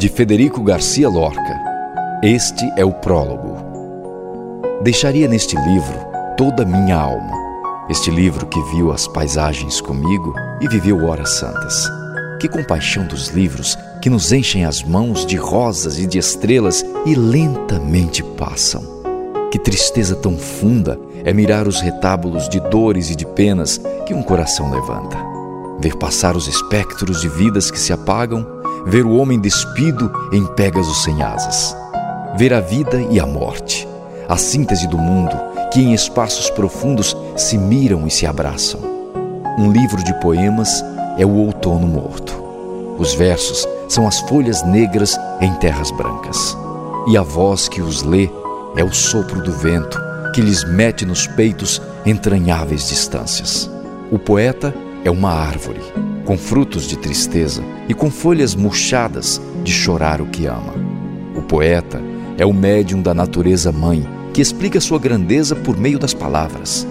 de Federico Garcia Lorca. Este é o prólogo. Deixaria neste livro toda a minha alma. Este livro que viu as paisagens comigo e viveu horas santas. Que compaixão dos livros que nos enchem as mãos de rosas e de estrelas e lentamente passam. Que tristeza tão funda é mirar os retábulos de dores e de penas que um coração levanta. Ver passar os espectros de vidas que se apagam, ver o homem despido em Pégaso sem asas. Ver a vida e a morte, a síntese do mundo que em espaços profundos se miram e se abraçam. Um livro de poemas é o outono morto. Os versos são as folhas negras em terras brancas. E a voz que os lê é o sopro do vento que lhes mete nos peitos entranháveis distâncias. O poeta é uma árvore, com frutos de tristeza e com folhas murchadas de chorar o que ama. O poeta é o médium da natureza mãe, que explica sua grandeza por meio das palavras.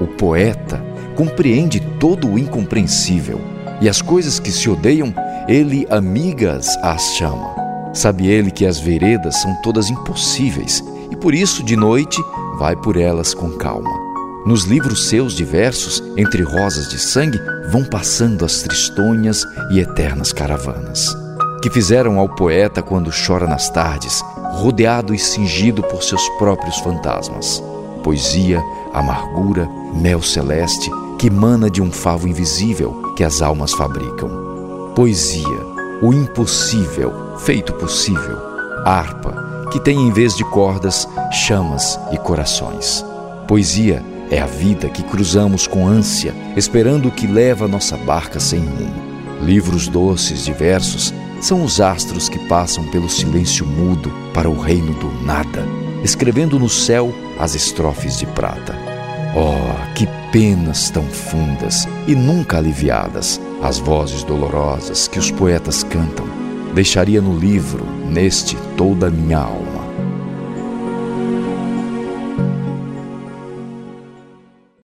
O poeta compreende todo o incompreensível e as coisas que se odeiam ele amigas as chama. Sabe ele que as veredas são todas impossíveis e por isso de noite vai por elas com calma. Nos livros seus diversos, entre rosas de sangue, vão passando as tristonhas e eternas caravanas. Que fizeram ao poeta quando chora nas tardes, rodeado e cingido por seus próprios fantasmas. Poesia, amargura, mel celeste que emana de um favo invisível que as almas fabricam Poesia, o impossível feito possível. Harpa, que tem em vez de cordas, chamas e corações. Poesia é a vida que cruzamos com ânsia, esperando o que leva nossa barca sem rumo. Livros doces diversos são os astros que passam pelo silêncio mudo para o reino do nada, escrevendo no céu as estrofes de prata. Oh, que penas tão fundas e nunca aliviadas, as vozes dolorosas que os poetas cantam. Deixaria no livro, neste, toda a minha alma.